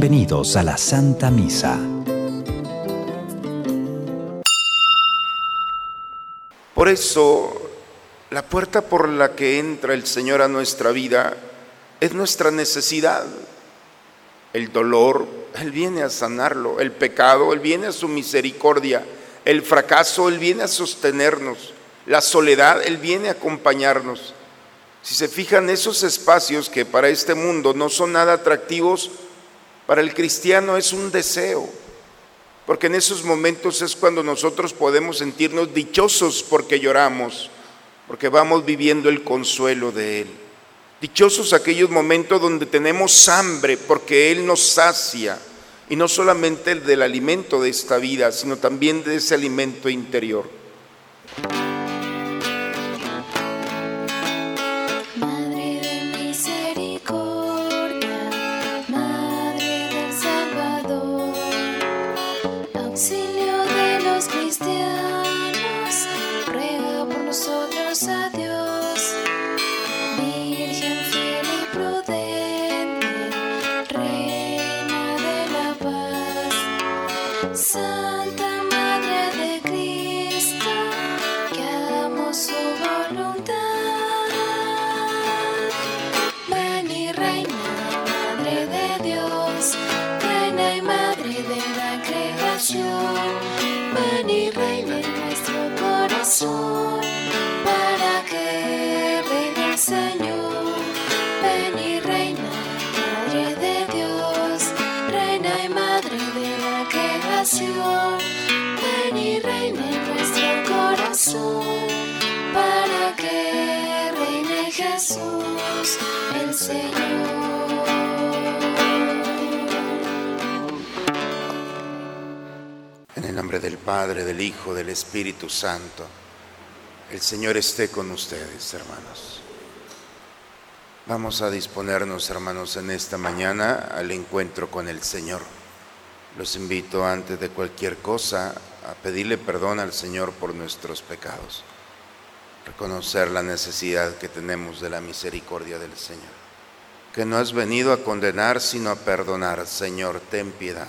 Bienvenidos a la Santa Misa. Por eso, la puerta por la que entra el Señor a nuestra vida es nuestra necesidad. El dolor, Él viene a sanarlo. El pecado, Él viene a su misericordia. El fracaso, Él viene a sostenernos. La soledad, Él viene a acompañarnos. Si se fijan, esos espacios que para este mundo no son nada atractivos, para el cristiano es un deseo, porque en esos momentos es cuando nosotros podemos sentirnos dichosos porque lloramos, porque vamos viviendo el consuelo de Él. Dichosos aquellos momentos donde tenemos hambre porque Él nos sacia, y no solamente el del alimento de esta vida, sino también de ese alimento interior. Del Padre, del Hijo, del Espíritu Santo. El Señor esté con ustedes, hermanos. Vamos a disponernos, hermanos, en esta mañana al encuentro con el Señor. Los invito antes de cualquier cosa a pedirle perdón al Señor por nuestros pecados, reconocer la necesidad que tenemos de la misericordia del Señor, que no has venido a condenar, sino a perdonar. Señor, ten piedad.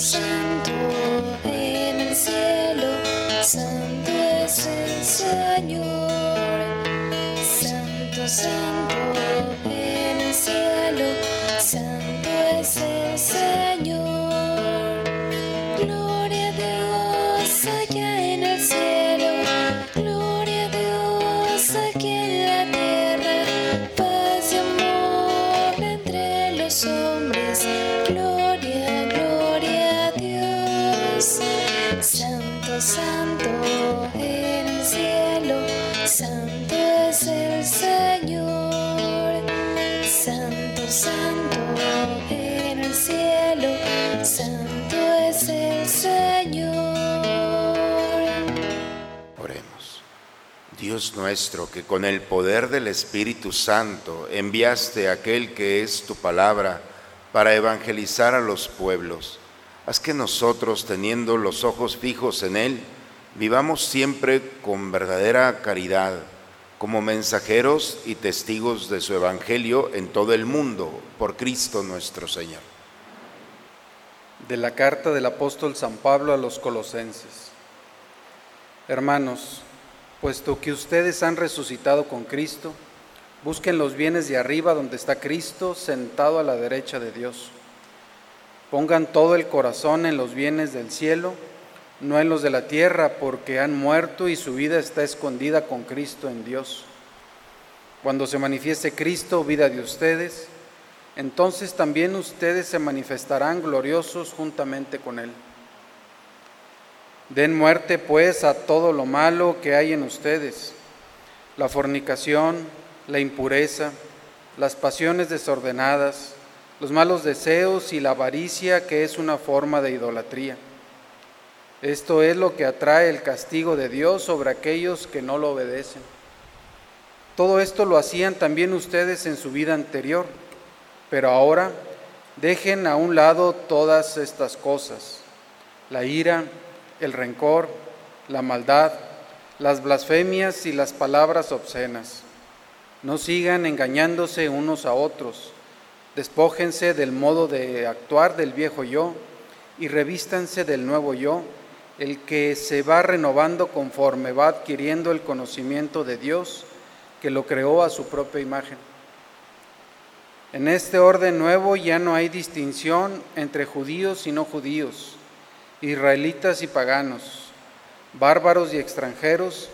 Santo Nuestro, que con el poder del Espíritu Santo enviaste aquel que es tu palabra para evangelizar a los pueblos, haz que nosotros, teniendo los ojos fijos en Él, vivamos siempre con verdadera caridad, como mensajeros y testigos de su Evangelio en todo el mundo, por Cristo nuestro Señor. de la carta del apóstol San Pablo a los colosenses. Hermanos, puesto que ustedes han resucitado con Cristo, busquen los bienes de arriba donde está Cristo sentado a la derecha de Dios. Pongan todo el corazón en los bienes del cielo, no en los de la tierra, porque han muerto y su vida está escondida con Cristo en Dios. Cuando se manifieste Cristo, vida de ustedes, entonces también ustedes se manifestarán gloriosos juntamente con Él. Den muerte pues a todo lo malo que hay en ustedes, la fornicación, la impureza, las pasiones desordenadas, los malos deseos y la avaricia que es una forma de idolatría. Esto es lo que atrae el castigo de Dios sobre aquellos que no lo obedecen. Todo esto lo hacían también ustedes en su vida anterior, pero ahora dejen a un lado todas estas cosas, la ira, el rencor, la maldad, las blasfemias y las palabras obscenas. No sigan engañándose unos a otros, despójense del modo de actuar del viejo yo y revístanse del nuevo yo el que se va renovando conforme va adquiriendo el conocimiento de Dios, que lo creó a su propia imagen. En este orden nuevo ya no hay distinción entre judíos y no judíos, israelitas y paganos, bárbaros y extranjeros,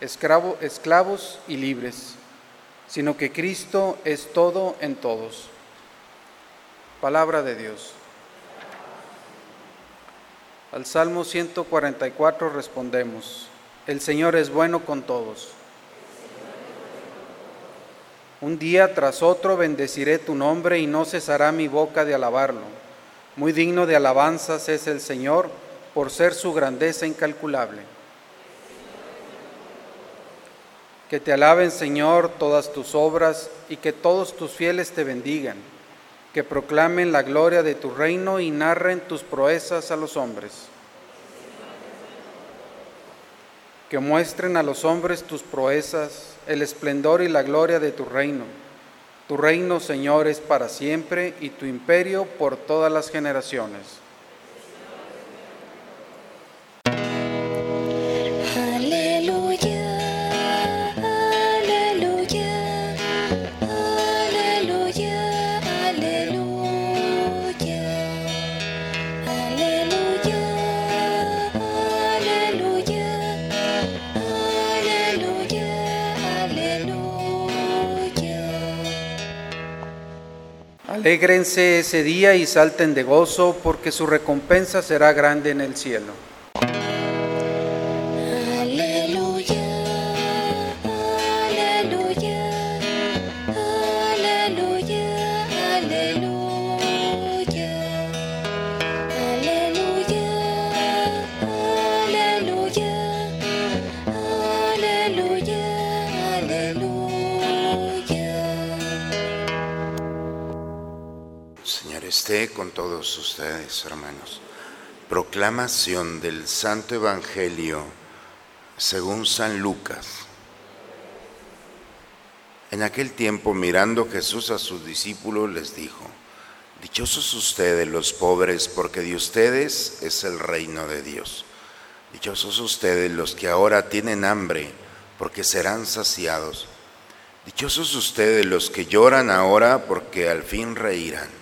esclavos y libres, sino que Cristo es todo en todos. Palabra de Dios. Al Salmo 144 respondemos, el Señor es bueno con todos. Un día tras otro bendeciré tu nombre y no cesará mi boca de alabarlo. Muy digno de alabanzas es el Señor por ser su grandeza incalculable. Que te alaben, Señor, todas tus obras y que todos tus fieles te bendigan que proclamen la gloria de tu reino y narren tus proezas a los hombres. Que muestren a los hombres tus proezas, el esplendor y la gloria de tu reino. Tu reino, Señor, es para siempre y tu imperio por todas las generaciones. Alégrense ese día y salten de gozo, porque su recompensa será grande en el cielo. Con todos ustedes, hermanos. Proclamación del Santo Evangelio según San Lucas. En aquel tiempo, mirando Jesús a sus discípulos, les dijo, Dichosos ustedes los pobres, porque de ustedes es el reino de Dios. Dichosos ustedes los que ahora tienen hambre, porque serán saciados. Dichosos ustedes los que lloran ahora, porque al fin reirán.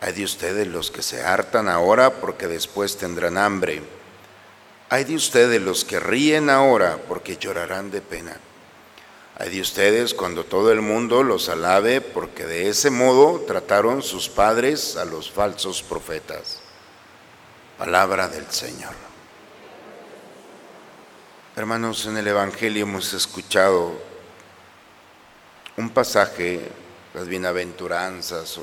Hay de ustedes los que se hartan ahora porque después tendrán hambre. Hay de ustedes los que ríen ahora porque llorarán de pena. Hay de ustedes cuando todo el mundo los alabe porque de ese modo trataron sus padres a los falsos profetas. Palabra del Señor. Hermanos, en el Evangelio hemos escuchado un pasaje, las bienaventuranzas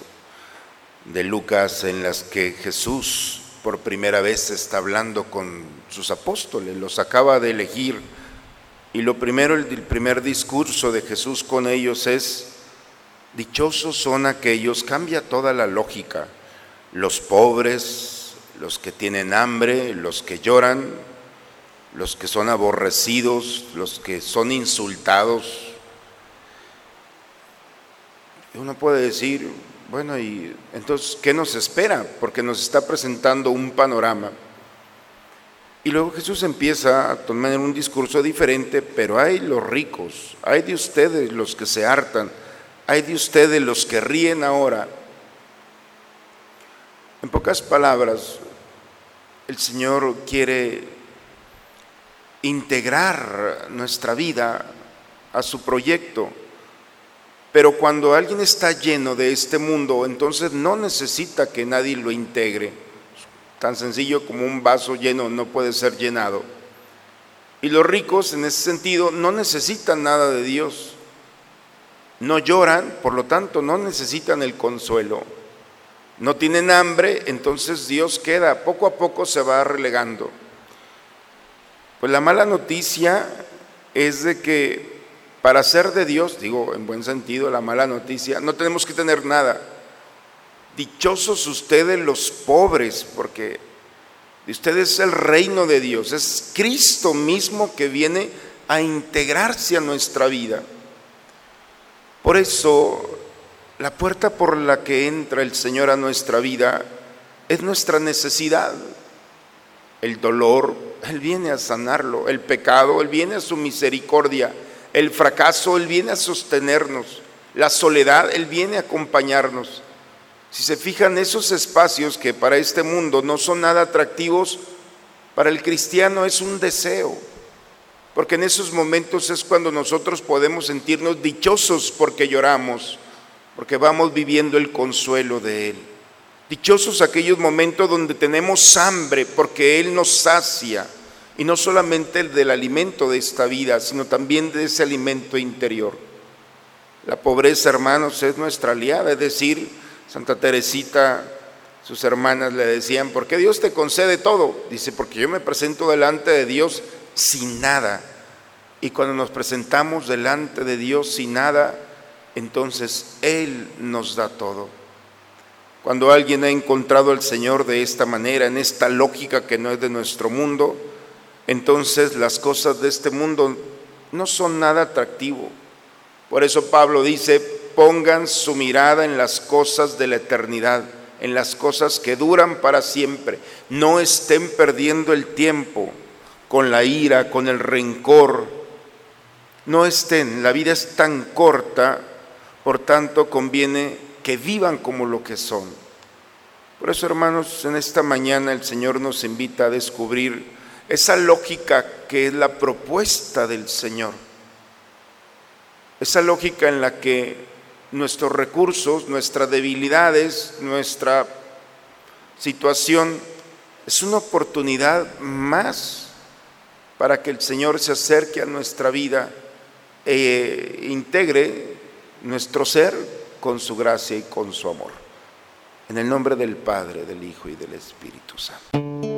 de Lucas en las que Jesús por primera vez está hablando con sus apóstoles, los acaba de elegir y lo primero, el, primer discurso de Jesús con ellos es, dichosos son aquellos, cambia toda la lógica, los pobres, los que tienen hambre, los que lloran, los que son aborrecidos, los que son insultados. Uno puede decir, bueno, y entonces, ¿qué nos espera? Porque nos está presentando un panorama. Y luego Jesús empieza a tomar un discurso diferente, pero hay los ricos, hay de ustedes los que se hartan, hay de ustedes los que ríen ahora. En pocas palabras, el Señor quiere integrar nuestra vida a su proyecto. Pero cuando alguien está lleno de este mundo, entonces no necesita que nadie lo integre. Tan sencillo como un vaso lleno no puede ser llenado. Y los ricos, en ese sentido, no necesitan nada de Dios. No lloran, por lo tanto, no necesitan el consuelo. No tienen hambre, entonces Dios queda, poco a poco se va relegando. Pues la mala noticia es de que para ser de Dios, digo en buen sentido, la mala noticia, no tenemos que tener nada. Dichosos ustedes los pobres, porque de ustedes es el reino de Dios, es Cristo mismo que viene a integrarse a nuestra vida. Por eso, la puerta por la que entra el Señor a nuestra vida es nuestra necesidad. El dolor, Él viene a sanarlo. El pecado, Él viene a su misericordia. El fracaso, Él viene a sostenernos. La soledad, Él viene a acompañarnos. Si se fijan, esos espacios que para este mundo no son nada atractivos, para el cristiano es un deseo, porque en esos momentos es cuando nosotros podemos sentirnos dichosos porque lloramos, porque vamos viviendo el consuelo de Él. Dichosos aquellos momentos donde tenemos hambre porque Él nos sacia, y no solamente el del alimento de esta vida, sino también de ese alimento interior. La pobreza, hermanos, es nuestra aliada, es decir, Santa Teresita, sus hermanas le decían, ¿por qué Dios te concede todo? Dice, porque yo me presento delante de Dios sin nada. Y cuando nos presentamos delante de Dios sin nada, entonces Él nos da todo. Cuando alguien ha encontrado al Señor de esta manera, en esta lógica que no es de nuestro mundo, entonces las cosas de este mundo no son nada atractivo. Por eso Pablo dice, pongan su mirada en las cosas de la eternidad, en las cosas que duran para siempre. No estén perdiendo el tiempo con la ira, con el rencor. No estén, la vida es tan corta, por tanto conviene que vivan como lo que son. Por eso, hermanos, en esta mañana el Señor nos invita a descubrir esa lógica que es la propuesta del Señor. Esa lógica en la que nuestros recursos, nuestras debilidades, nuestra situación, es una oportunidad más para que el Señor se acerque a nuestra vida e integre nuestro ser con su gracia y con su amor. En el nombre del Padre, del Hijo y del Espíritu Santo.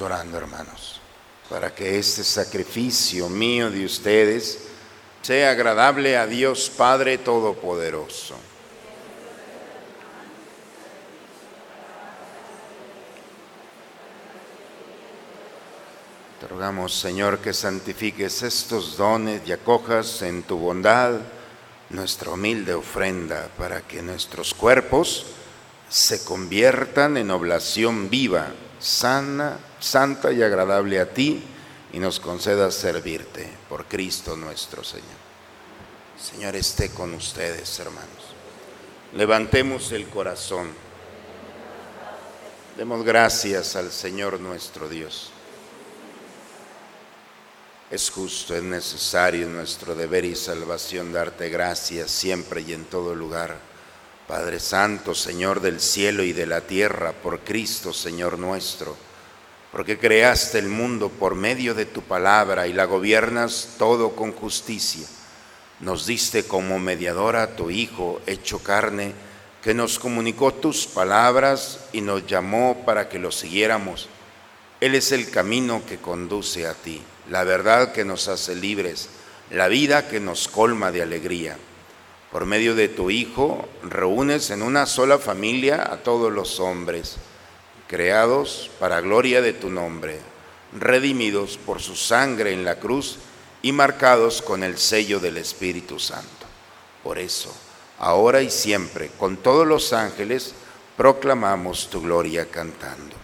Orando, hermanos, para que este sacrificio mío de ustedes sea agradable a Dios Padre Todopoderoso. Te rogamos, Señor, que santifiques estos dones y acojas en tu bondad nuestra humilde ofrenda para que nuestros cuerpos se conviertan en oblación viva, sana, santa y agradable a ti y nos conceda servirte por Cristo nuestro Señor. Señor esté con ustedes, hermanos. Levantemos el corazón. Demos gracias al Señor nuestro Dios. Es justo, es necesario nuestro deber y salvación darte gracias siempre y en todo lugar. Padre Santo, Señor del cielo y de la tierra, por Cristo, Señor nuestro, porque creaste el mundo por medio de tu palabra y la gobiernas todo con justicia. Nos diste como mediador a tu Hijo, hecho carne, que nos comunicó tus palabras y nos llamó para que lo siguiéramos. Él es el camino que conduce a ti la verdad que nos hace libres, la vida que nos colma de alegría. Por medio de tu Hijo, reúnes en una sola familia a todos los hombres, creados para gloria de tu nombre, redimidos por su sangre en la cruz y marcados con el sello del Espíritu Santo. Por eso, ahora y siempre, con todos los ángeles, proclamamos tu gloria cantando.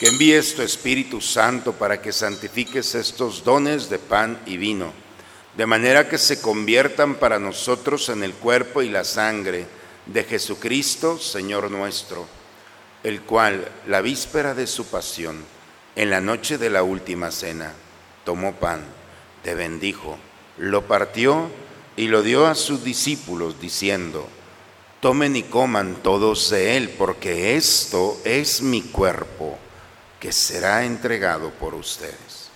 que envíes tu Espíritu Santo para que santifiques estos dones de pan y vino, de manera que se conviertan para nosotros en el cuerpo y la sangre de Jesucristo, Señor nuestro, el cual, la víspera de su pasión, en la noche de la última cena, tomó pan, te bendijo, lo partió y lo dio a sus discípulos, diciendo, tomen y coman todos de él, porque esto es mi cuerpo, que será entregado por ustedes.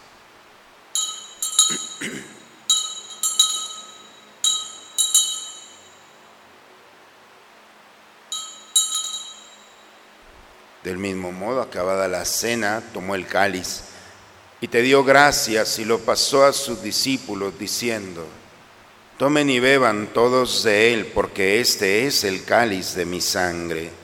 Del mismo modo, acabada la cena, tomó el cáliz y te dio gracias y lo pasó a sus discípulos diciendo, tomen y beban todos de él, porque este es el cáliz de mi sangre,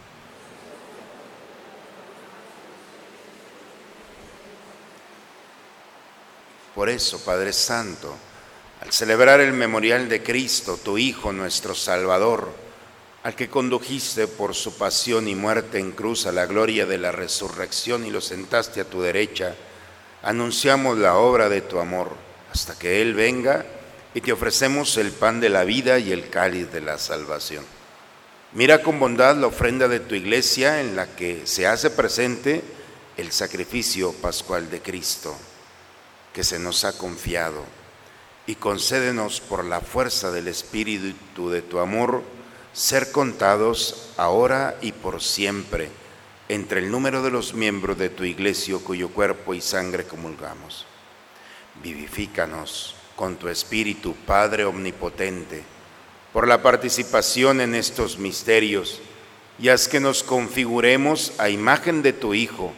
Por eso, Padre Santo, al celebrar el memorial de Cristo, tu Hijo, nuestro Salvador, al que condujiste por su pasión y muerte en cruz a la gloria de la resurrección y lo sentaste a tu derecha, anunciamos la obra de tu amor hasta que Él venga y te ofrecemos el pan de la vida y el cáliz de la salvación. Mira con bondad la ofrenda de tu iglesia en la que se hace presente el sacrificio pascual de Cristo que se nos ha confiado y concédenos por la fuerza del Espíritu de tu amor ser contados ahora y por siempre entre el número de los miembros de tu iglesia cuyo cuerpo y sangre comulgamos. Vivifícanos con tu Espíritu, Padre Omnipotente, por la participación en estos misterios, y haz que nos configuremos a imagen de tu Hijo.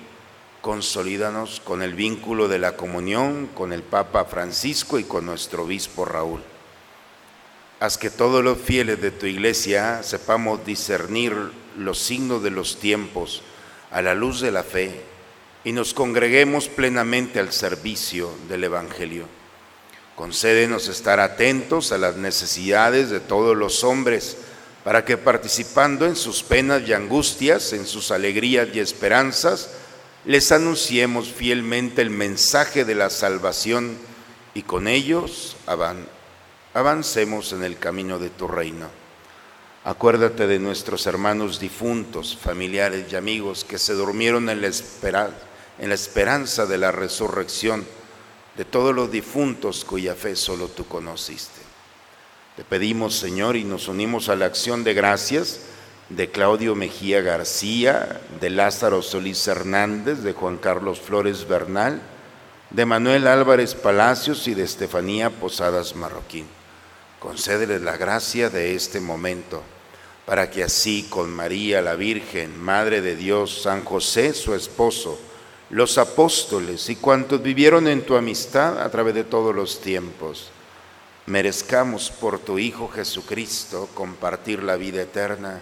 Consolídanos con el vínculo de la comunión con el Papa Francisco y con nuestro obispo Raúl. Haz que todos los fieles de tu iglesia sepamos discernir los signos de los tiempos a la luz de la fe y nos congreguemos plenamente al servicio del Evangelio. Concédenos estar atentos a las necesidades de todos los hombres, para que participando en sus penas y angustias, en sus alegrías y esperanzas, les anunciemos fielmente el mensaje de la salvación y con ellos avancemos en el camino de tu reino. Acuérdate de nuestros hermanos difuntos, familiares y amigos que se durmieron en la, en la esperanza de la resurrección de todos los difuntos cuya fe solo tú conociste. Te pedimos, Señor, y nos unimos a la acción de gracias de Claudio Mejía García, de Lázaro Solís Hernández, de Juan Carlos Flores Bernal, de Manuel Álvarez Palacios y de Estefanía Posadas Marroquín. Concédeles la gracia de este momento, para que así con María la Virgen, Madre de Dios, San José, su esposo, los apóstoles y cuantos vivieron en tu amistad a través de todos los tiempos, merezcamos por tu Hijo Jesucristo compartir la vida eterna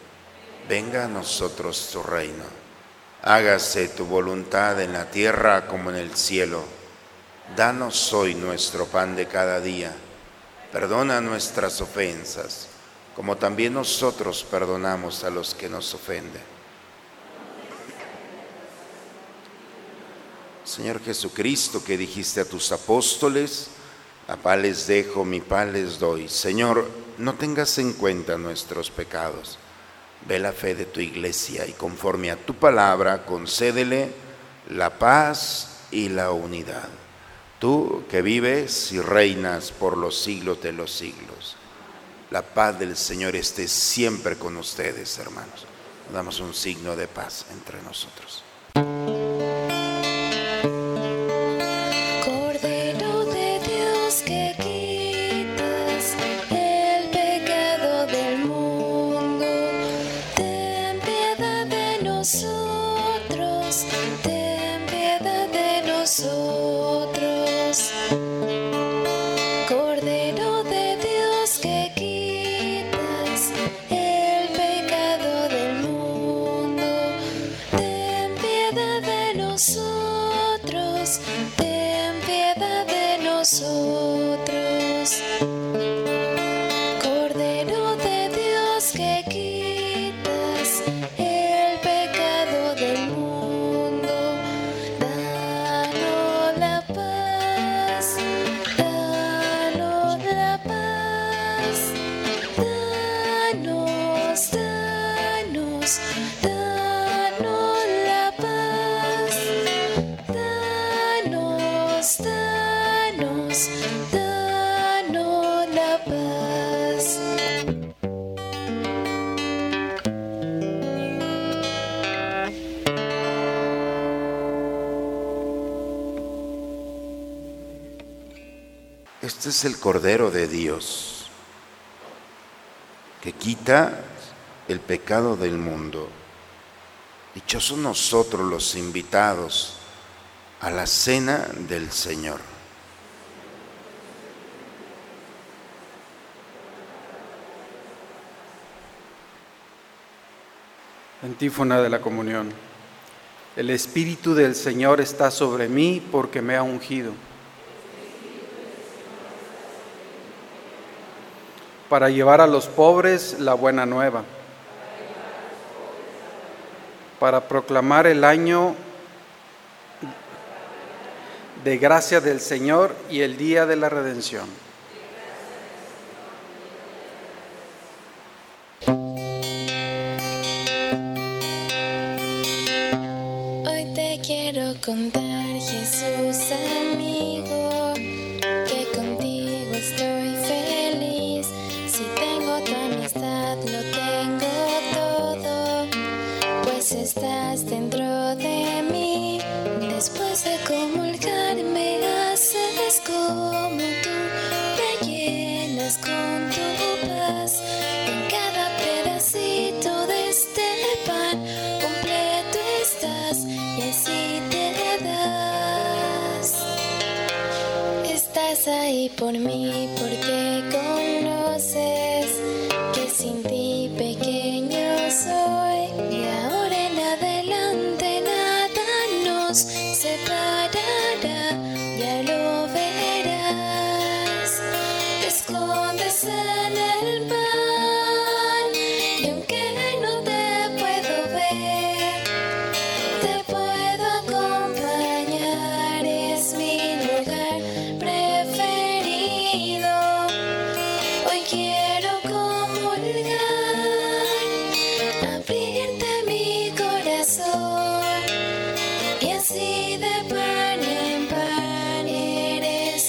Venga a nosotros tu reino. Hágase tu voluntad en la tierra como en el cielo. Danos hoy nuestro pan de cada día. Perdona nuestras ofensas, como también nosotros perdonamos a los que nos ofenden Señor Jesucristo, que dijiste a tus apóstoles, a paz les dejo, mi paz les doy. Señor, no tengas en cuenta nuestros pecados. Ve la fe de tu iglesia y conforme a tu palabra, concédele la paz y la unidad. Tú que vives y reinas por los siglos de los siglos. La paz del Señor esté siempre con ustedes, hermanos. Damos un signo de paz entre nosotros. Es el Cordero de Dios que quita el pecado del mundo. Dichosos nosotros los invitados a la cena del Señor. Antífona de la comunión. El Espíritu del Señor está sobre mí porque me ha ungido para llevar a los pobres la buena nueva, para proclamar el año de gracia del Señor y el día de la redención. sé cómo me haces como tú, me llenas con tu paz. En cada pedacito de este pan completo estás y así te das. Estás ahí por mí, por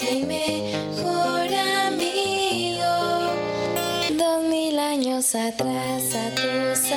eres mi mejor amigo. Dos mil años atrás a tus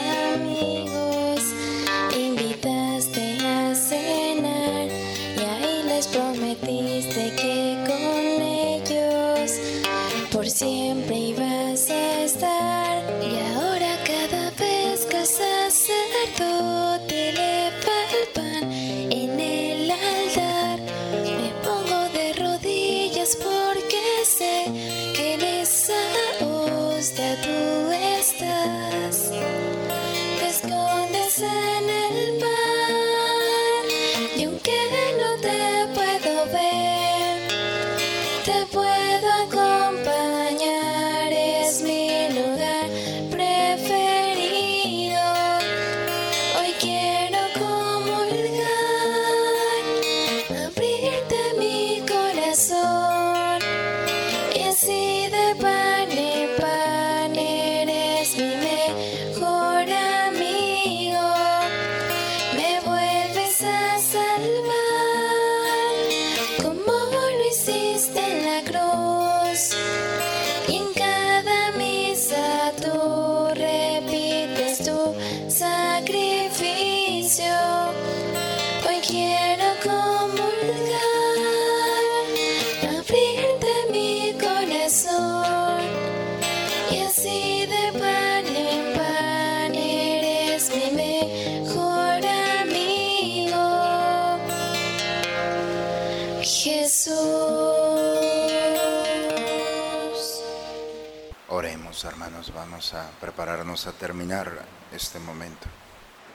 a terminar este momento.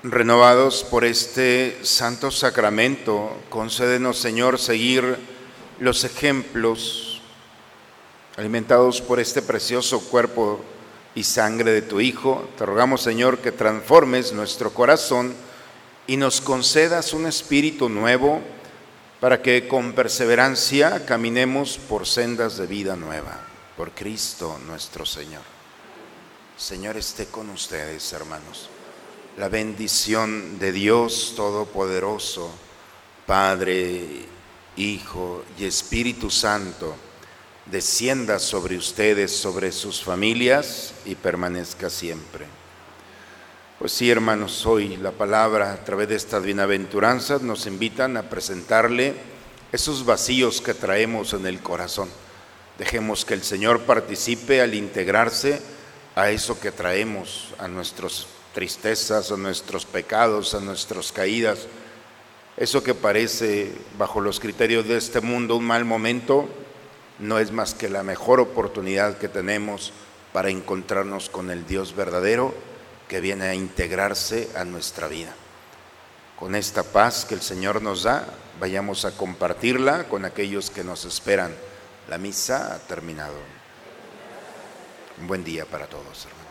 Renovados por este santo sacramento, concédenos, Señor, seguir los ejemplos alimentados por este precioso cuerpo y sangre de tu Hijo. Te rogamos, Señor, que transformes nuestro corazón y nos concedas un espíritu nuevo para que con perseverancia caminemos por sendas de vida nueva, por Cristo nuestro Señor. Señor esté con ustedes, hermanos. La bendición de Dios Todopoderoso, Padre, Hijo y Espíritu Santo, descienda sobre ustedes, sobre sus familias y permanezca siempre. Pues sí, hermanos, hoy la palabra a través de estas bienaventuranzas nos invitan a presentarle esos vacíos que traemos en el corazón. Dejemos que el Señor participe al integrarse a eso que traemos, a nuestras tristezas, a nuestros pecados, a nuestras caídas. Eso que parece, bajo los criterios de este mundo, un mal momento, no es más que la mejor oportunidad que tenemos para encontrarnos con el Dios verdadero que viene a integrarse a nuestra vida. Con esta paz que el Señor nos da, vayamos a compartirla con aquellos que nos esperan. La misa ha terminado. Un buen día para todos, hermanos.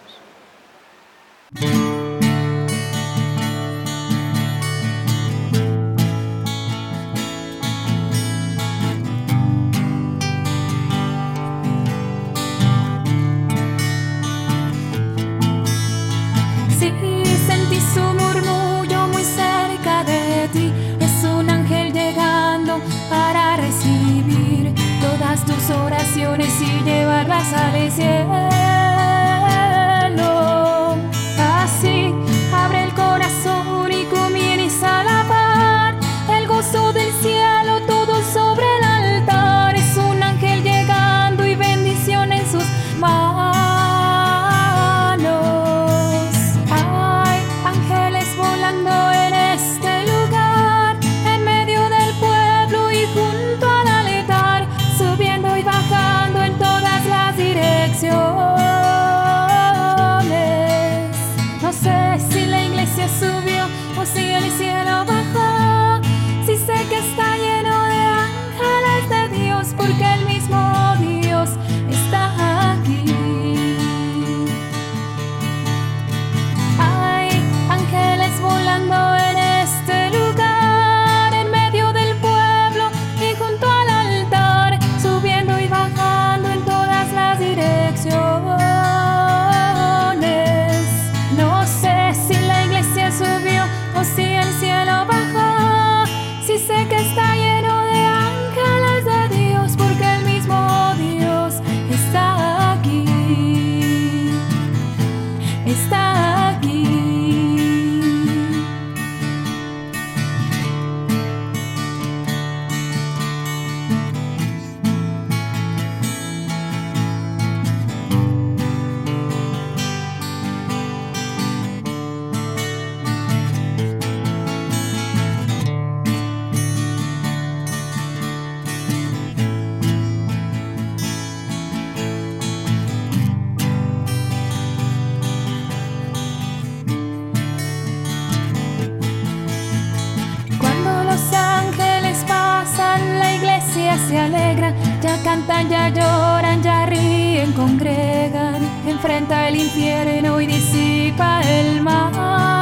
Cantan, ya lloran, ya ríen, congregan, enfrenta el infierno y disipa el mal.